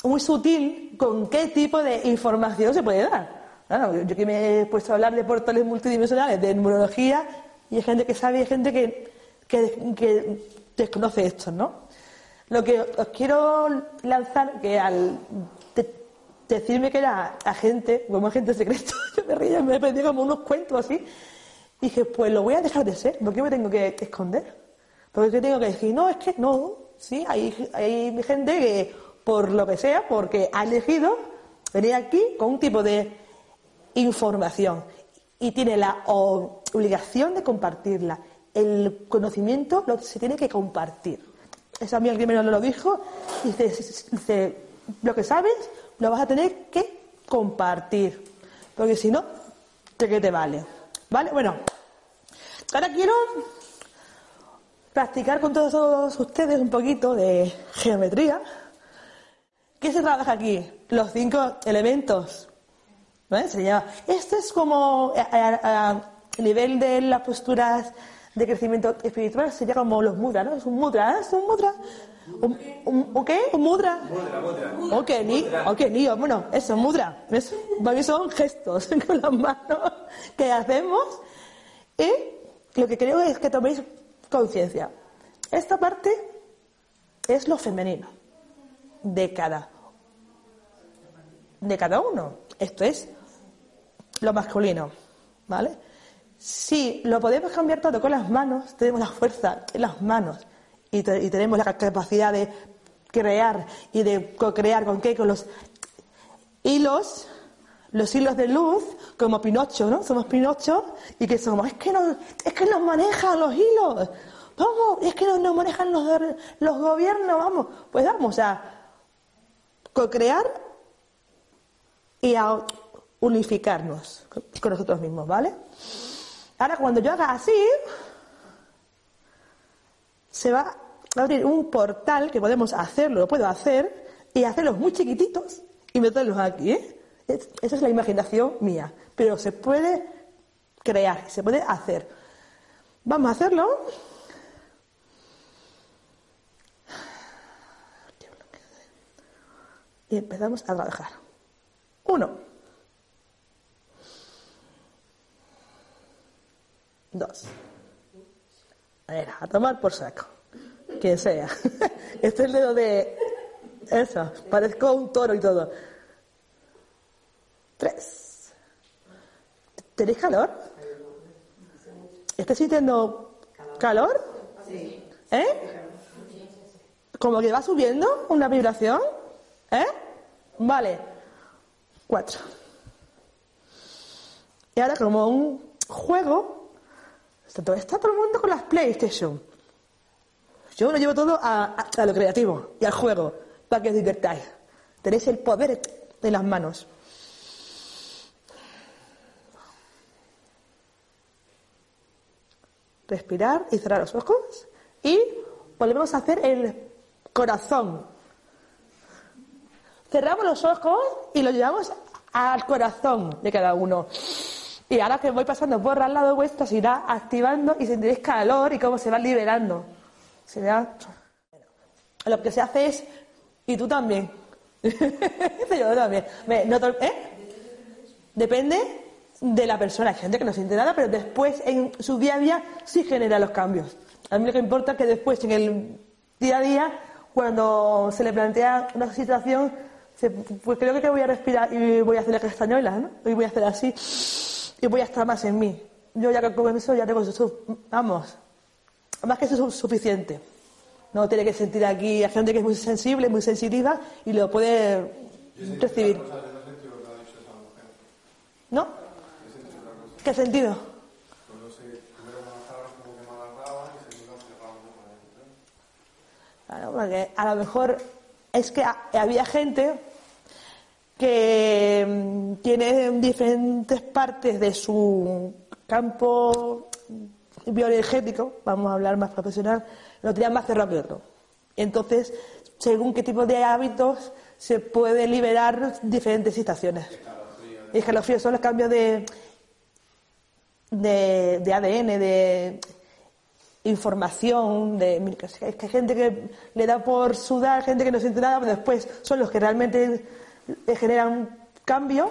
muy sutil con qué tipo de información se puede dar. Claro, yo que me he puesto a hablar de portales multidimensionales, de numerología, y hay gente que sabe y hay gente que, que desconoce esto, ¿no? Lo que os quiero lanzar, que al de- decirme que era agente, como agente secreto, [laughs] yo me reía, me aprendí como unos cuentos así, dije, pues lo voy a dejar de ser, ¿por qué me tengo que, esconder? Porque qué tengo que decir, no, es que no, sí, hay, hay gente que, por lo que sea, porque ha elegido venir aquí con un tipo de información y tiene la obligación de compartirla. El conocimiento lo, se tiene que compartir. Eso a mí alguien me lo dijo. Dice, lo que sabes lo vas a tener que compartir. Porque si no, ¿de qué te vale? ¿Vale? Bueno, ahora quiero practicar con todos ustedes un poquito de geometría. ¿Qué se trabaja aquí? Los cinco elementos. ¿Vale? Se llama. Esto es como a- a nivel de las posturas de crecimiento espiritual, sería como los mudras, ¿no? Es un mudra, ¿eh? Es un mudra. ¿Un, un, ¿un qué? ¿Un mudra? Mudra, mudra. Ok, ni, ok, ni, bueno, eso, mudra. Eso, para mí son gestos [laughs] con las manos que hacemos. Y lo que creo es que toméis conciencia. Esta parte es lo femenino de cada, de cada uno. Esto es lo masculino, ¿vale? Si lo podemos cambiar todo con las manos, tenemos la fuerza en las manos y, te- y tenemos la capacidad de crear y de co-crear con qué, con los hilos, los hilos de luz, como Pinocho, ¿no? Somos Pinocho y que somos, es que nos, es que nos manejan los hilos, vamos, es que nos, nos manejan los, los gobiernos, vamos, pues vamos a co-crear y a unificarnos con nosotros mismos, ¿vale? Ahora, cuando yo haga así, se va a abrir un portal que podemos hacerlo, lo puedo hacer, y hacerlos muy chiquititos y meterlos aquí, ¿eh? Es- esa es la imaginación mía, pero se puede crear, se puede hacer. Vamos a hacerlo. Y empezamos a trabajar. Uno. Dos. A ver, a tomar por saco. Quien sea. [laughs] Este es el dedo de. Eso. Parezco un toro y todo. Tres. ¿Tenéis calor? ¿Estáis sintiendo calor? Sí. ¿Eh? Como que va subiendo una vibración. ¿Eh? Vale. Cuatro. Y ahora como un juego, está todo, el mundo con las PlayStation. Yo lo llevo todo a, a- lo creativo y al juego, para que os divirtáis. Tenéis el poder en las manos. Respirar y cerrar los ojos. Y volvemos a hacer el corazón. Cerramos los ojos y lo llevamos al corazón de cada uno. Y ahora que voy pasando por al lado vuestro, se irá activando y sentiréis calor y cómo se va liberando. Se irá- Lo que se hace es, y tú también. [laughs] Yo también. Me- no ¿eh? Depende de la persona. Hay gente que no siente nada, pero después en su día a día sí genera los cambios. A mí lo que importa es que después en el día a día, cuando se le plantea una situación, se- pues creo que voy a respirar y voy a hacer la ¿no? Y voy a hacer así y voy a estar más en mí. Yo ya que con eso ya tengo, su- vamos, más que eso es suficiente. No tiene que sentir aquí, hay gente que es muy sensible, muy sensitiva y lo puede recibir. ¿No? ¿Qué sentido? Claro, porque a lo mejor es que ha- había gente que mm, tiene diferentes partes de su campo bioenergético, vamos a hablar más profesional, lo tenía más cerrado que otro. Entonces, según qué tipo de hábitos, se puede liberar diferentes situaciones. Y escalofríos son los cambios de, de, de ADN, de información, de es que hay gente que le da por sudar, gente que no siente nada, pero después son los que realmente le generan cambio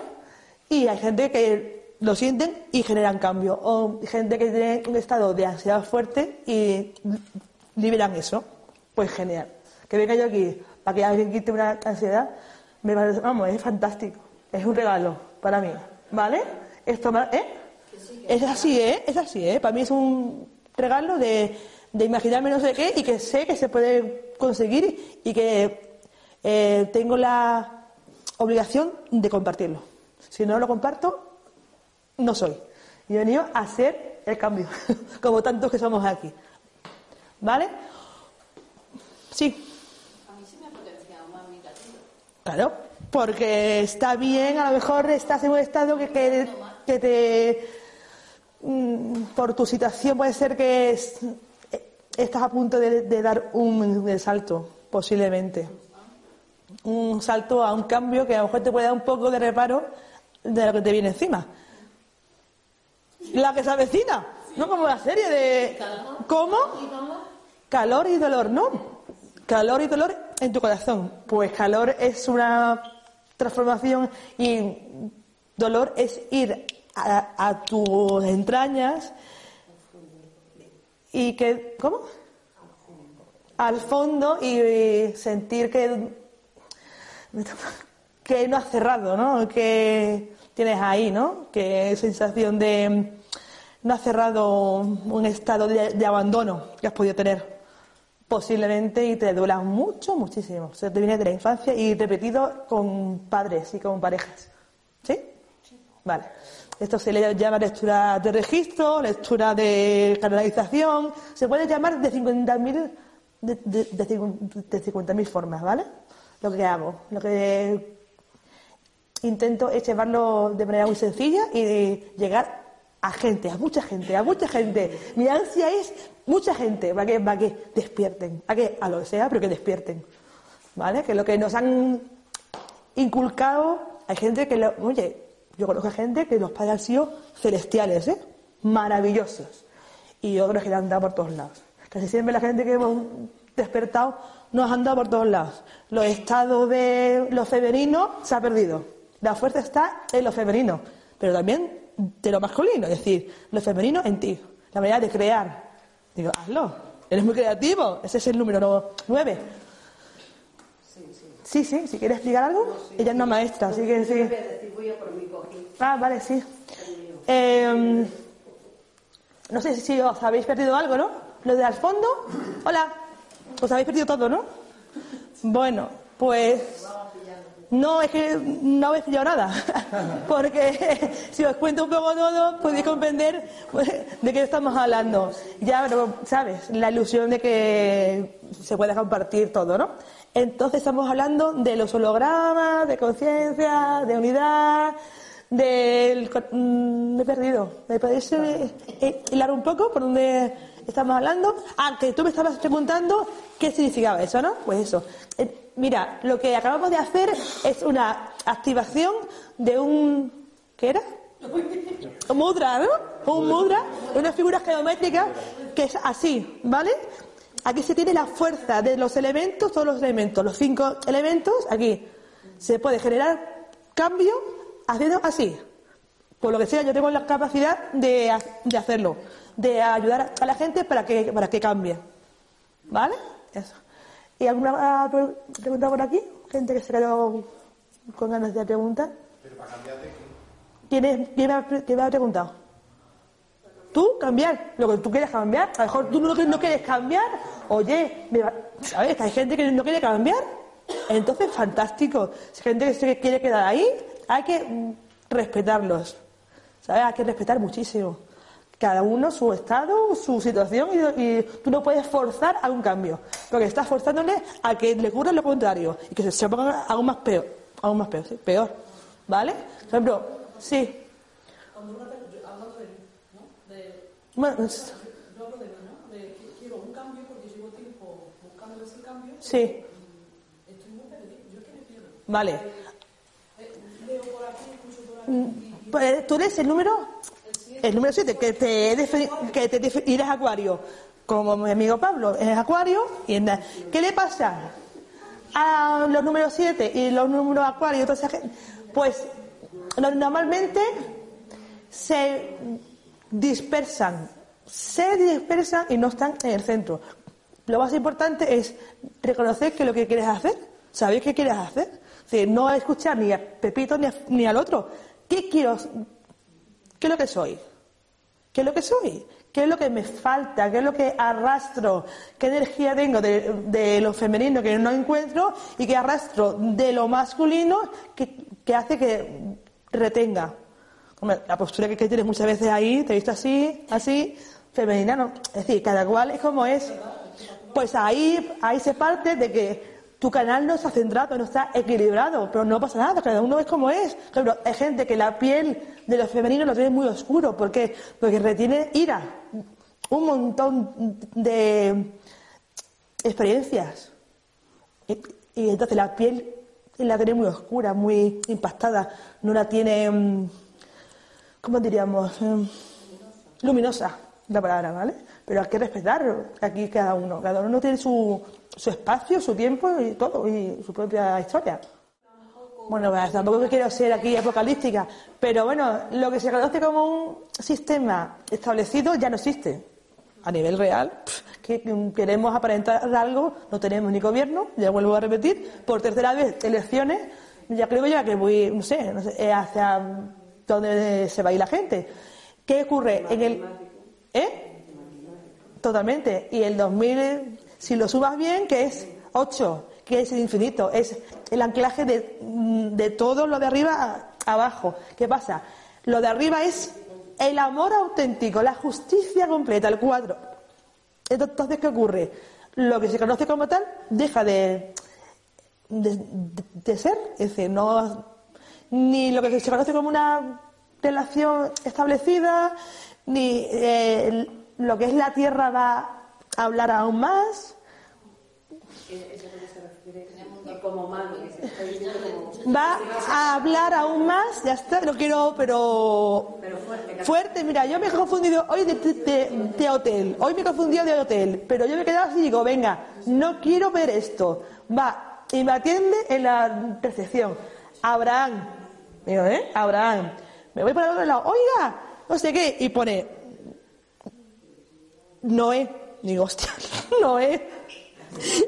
y hay gente que lo sienten y generan cambio o gente que tiene un estado de ansiedad fuerte y liberan eso, pues genial. Que venga yo aquí para que alguien quite una ansiedad, me parece, vamos, es fantástico, es un regalo para mí, ¿vale? Esto, ¿eh? Es así, ¿eh? Es así, ¿eh? Para mí es un regalo de, de imaginarme no sé qué y que sé que se puede conseguir y que eh, tengo la obligación de compartirlo. Si no lo comparto, no soy. Y he venido a hacer el cambio, [laughs] como tantos que somos aquí. ¿Vale? Sí. A mí sí me ha potenciado más mi. Claro, porque está bien, a lo mejor estás en un estado que, que, que te. mm, Por tu situación puede ser que es- eh, estás a punto de, de dar un, un salto, posiblemente. Un salto a un cambio que a lo mejor te puede dar un poco de reparo de lo que te viene encima. La que se avecina, no como la serie de. ¿Cómo? Calor y dolor, ¿no? Calor y dolor en tu corazón. Pues calor es una transformación y dolor es ir a, a tus entrañas y que, ¿cómo? Al fondo y sentir que, que no has cerrado, ¿no? Que tienes ahí, ¿no? Que sensación de no has cerrado un estado de, de abandono que has podido tener posiblemente y te duela mucho, muchísimo. O sea, te viene de la infancia y repetido con padres y con parejas. ¿Sí? Vale. Esto se le llama lectura de registro, lectura de canalización. Se puede llamar de 50.000 de, de, de, cincu- de 50.000 formas, ¿vale? Lo que hago. Lo que intento es llevarlo de manera muy sencilla y llegar a gente, a mucha gente, a mucha gente. Mi ansia es mucha gente, para que, para que despierten, a que a lo que sea, pero que despierten. ¿Vale? Que lo que nos han inculcado, hay gente que, lo, oye, yo conozco a gente que los padres han sido celestiales, ¿eh? Maravillosos. Y otros que han dado por todos lados. Casi siempre la gente que hemos despertado nos han dado por todos lados. Los estados de lo femenino se ha perdido. La fuerza está en lo femenino, pero también de lo masculino, es decir, lo femenino en ti. La manera de crear. Digo, hazlo. Eres muy creativo. Ese es el número nueve. Sí, sí, si quieres explicar algo. Ella es una maestra, así que sí. Ah, vale, sí. Eh, no sé si os habéis perdido algo, ¿no? Lo de al fondo. Hola. Os habéis perdido todo, ¿no? Bueno, pues. No, es que no habéis pillado nada. [laughs] Porque [laughs] si os cuento un poco todo, podéis comprender pues, de qué estamos hablando. Ya, pero, ¿sabes? La ilusión de que se pueda compartir todo, ¿no? Entonces estamos hablando de los hologramas, de conciencia, de unidad, del... mm, Me he perdido. ¿Me podéis eh, eh, hilar un poco por donde estamos hablando? Ah, que tú me estabas preguntando qué significaba eso, ¿no? Pues eso. Eh, mira, lo que acabamos de hacer es una activación de un... ¿Qué era? Un mudra, ¿no? Un mudra, una figura geométrica que es así, ¿vale? Aquí se tiene la fuerza de los elementos, todos los elementos, los cinco elementos, aquí. Se puede generar cambio haciendo así. Por lo que sea, yo tengo la capacidad de, de hacerlo, de ayudar a la gente para que, para que cambie. ¿Vale? Eso. ¿Y alguna ah, pre- pregunta por aquí? Gente que se quedó con ganas de preguntar. ¿Quién, es, quién, ha, quién me ha preguntado? ¿Tú? ¿Cambiar? Lo que tú quieres cambiar. A lo mejor tú no, no quieres cambiar. Oye, me va- ¿sabes? Que hay gente que no quiere cambiar. Entonces, fantástico. Si hay gente que se quiere quedar ahí, hay que mm, respetarlos. ¿Sabes? Hay que respetar muchísimo. Cada uno su estado, su situación y, y tú no puedes forzar a un cambio. Porque estás forzándole a que le ocurra lo contrario y que se, se ponga aún más peor. Aún más peor, sí, peor. ¿Vale? Por ejemplo, sí. Cuando una persona, yo hablo de, ¿no? De, Bueno, es- yo hablo de mí, ¿no? De que quiero un cambio porque llevo tiempo buscando ese cambio. sí. Estoy muy perdido. Yo que me pierdo. Vale. Eh. Mm, pues, ¿Tú eres el número? El número 7, que te, que te defi- y eres acuario. Como mi amigo Pablo, es acuario. Y en ¿Qué le pasa a los números 7 y los números acuario? toda esa gente? Pues no- normalmente se dispersan, se dispersan y no están en el centro. Lo más importante es reconocer que lo que quieres hacer, saber qué quieres hacer. Decir, no escuchar ni a Pepito ni, ni al otro. ¿Qué quiero? ¿Qué es lo que soy? ¿Qué es lo que soy? ¿Qué es lo que me falta? ¿Qué es lo que arrastro? ¿Qué energía tengo de, lo femenino que no encuentro y que arrastro de lo masculino que, hace que retenga? La postura que, que tienes muchas veces ahí, te he visto así, así, femenina, no. Es decir, cada cual es como es. Pues ahí, ahí se parte de que tu canal no está centrado, no está equilibrado, pero no pasa nada, cada uno es como es. Por ejemplo, hay gente que la piel de los femeninos lo tiene muy oscuro, ¿por qué? Porque retiene ira, un montón de experiencias. Y, entonces la piel la tiene muy oscura, muy impactada, no la tiene, mm, ¿cómo diríamos? Mm, luminosa, la palabra, ¿vale? Pero hay que respetar aquí cada uno. Cada uno tiene su, su espacio, su tiempo y todo, y su propia historia. Bueno, pues, tampoco quiero ser aquí apocalíptica, pero bueno, lo que se conoce como un sistema establecido ya no existe. A nivel real, que queremos aparentar algo, no tenemos ni gobierno, ya vuelvo a repetir, por tercera vez elecciones, ya creo ya que voy, no sé, no sé eh, hacia dónde se va a ir la gente. ¿Qué ocurre en el... ¿Eh? Totalmente. Y el 2000, si lo subas bien, que es 8, que es el infinito, es el anclaje de, de todo lo de arriba a abajo. ¿Qué pasa? Lo de arriba es el amor auténtico, la justicia completa, el 4. Entonces, ¿qué ocurre? Lo que se conoce como tal deja de, de, de ser, es decir, no, ni lo que se conoce como una relación establecida, ni eh, lo que es la tierra va hablar aún más, va a hablar aún más, ya está, no quiero, pero fuerte, mira, yo me he confundido hoy de hotel, hoy me he confundido de hotel, pero yo me he quedado así y digo, venga, no quiero ver esto, va, y me atiende en la recepción, Abraham, digo, ¿eh? Abraham, me voy para el otro lado, oiga, no sé qué, y pone, Noé, digo, hostia, Noé,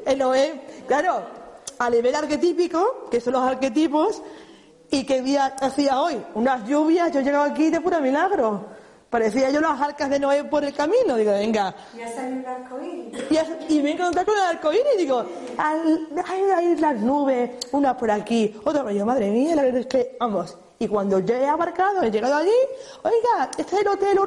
el Noé, claro, a nivel arquetípico, que son los arquetipos, y qué día hacía hoy, unas lluvias, yo he llegado aquí de puro milagro. Parecía yo las arcas de Noé por el camino, digo, venga. Ya salió el arcoíris. Y, y me he encontrado con el arcoíris, digo, al- hay, hay las nubes, una por aquí, otra por allá, madre mía, la verdad es que, vamos. Y cuando yo he abarcado, he llegado allí, oiga, este es el hotel,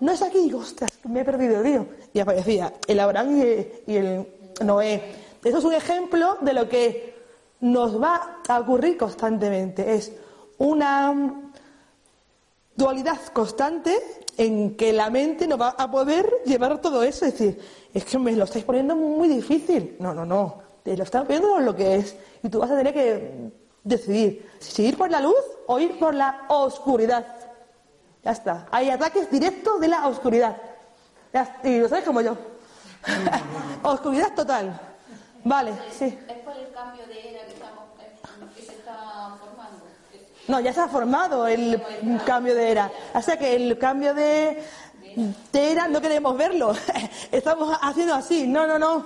no es aquí, digo, ostras, me he perdido, tío. Y aparecía el Abraham y, y el Noé. Eso es un ejemplo de lo que nos va a ocurrir constantemente. Es una dualidad constante en que la mente no va a poder llevar todo eso. Es decir, es que me lo estáis poniendo muy difícil. No, no, no. Te lo están poniendo lo que es. Y tú vas a tener que decidir si ir por la luz o ir por la oscuridad. Ya está. Hay ataques directos de la oscuridad. Ya. Y lo sabes como yo. [laughs] oscuridad total. Vale, sí. Es por el cambio de era que, estamos, que se está formando. No, ya se ha formado el cambio de era. O sea que el cambio de, de era no queremos verlo. [laughs] Estamos haciendo así. No, no, no.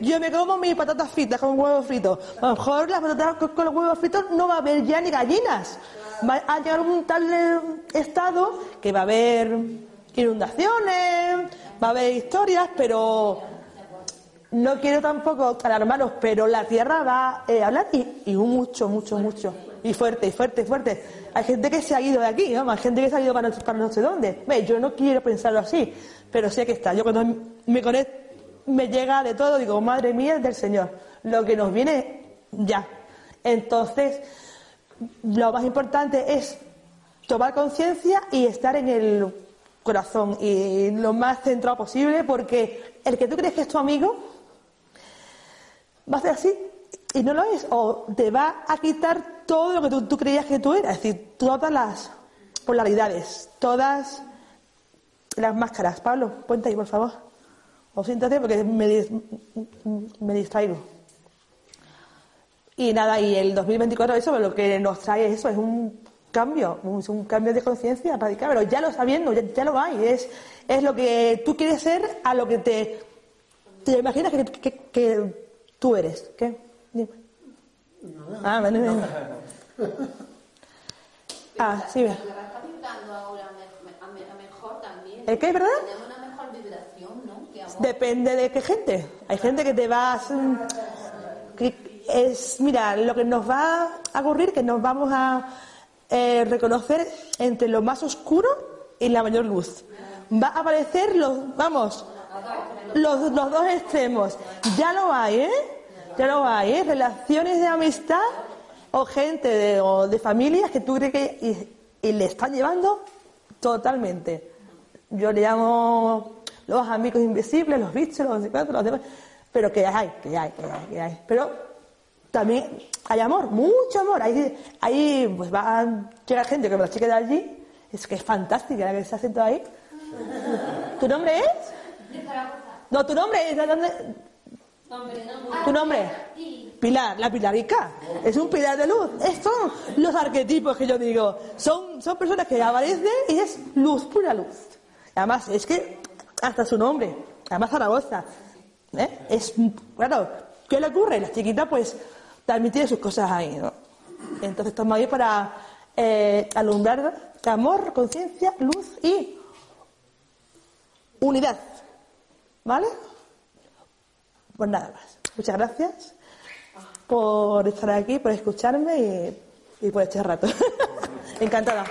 yo me como mis patatas fritas con huevos fritos. A lo mejor las patatas con, con los huevos fritos no va a haber ya ni gallinas. Va a llegar un tal eh, estado que va a haber inundaciones, va a haber historias, pero no quiero tampoco alarmaros, pero la tierra va eh, a hablar y, mucho, mucho, mucho. Y fuerte, y fuerte, y fuerte. Hay gente que se ha ido de aquí, ¿no? Hay gente que se ha ido para no, para no sé dónde. Ve, yo no quiero pensarlo así, pero sé que está. Yo cuando me conecto, me llega de todo, digo, madre mía, es del Señor. Lo que nos viene ya. Entonces, lo más importante es tomar conciencia y estar en el corazón y lo más centrado posible, porque el que tú crees que es tu amigo va a ser así y no lo es, o te va a quitar todo lo que tú, creías que tú eras, es decir, todas las polaridades, todas las máscaras. Pablo, ponte ahí, por favor. O siéntate porque me distraigo. Y nada, y el 2024 eso lo que nos trae es eso, es un cambio, un, un cambio de conciencia radical, pero ya lo sabiendo, ya, ya lo hay, es, es lo que tú quieres ser a lo que te, te imaginas que, que- que tú eres. ¿Qué? Dime. Ah, vale, vale. Ah, sí, también. ¿El qué, verdad? Tenemos una mejor vibración, ¿no? Que amor. Depende de qué gente. Hay gente que te va a... es, mira, lo que nos va a ocurrir que nos vamos a eh, reconocer entre lo más oscuro y la mayor luz. Va a aparecer los, vamos, los, los dos extremos. Ya lo hay, ¿eh? Ya lo hay, ¿eh? Relaciones de amistad o gente de, o de familias que tú crees que y le están llevando totalmente. Yo le llamo los amigos invisibles, los bichos, los, los demás, pero que hay, que hay, que hay, que hay. Pero también hay amor, mucho amor. Ahí, ahí pues va a llegar gente que me la chica de allí, es que es fantástica la que se hace todo ahí. ¿Tu nombre es? No, tu nombre es. ¿de dónde? ¿Tu nombre? Pilar, la pilarica. Es un pilar de luz. Estos son los arquetipos que yo digo. Son, son personas que aparecen y es luz, pura luz. Además, es que hasta su nombre, además Zaragoza. ¿eh? Es, claro, ¿qué le ocurre? La chiquita, pues, también sus cosas ahí, ¿no? Entonces estamos ahí para eh, alumbrar amor, conciencia, luz y unidad. ¿Vale? Pues nada más. Muchas gracias por estar aquí, por escucharme y, y por este rato. [laughs] Encantada.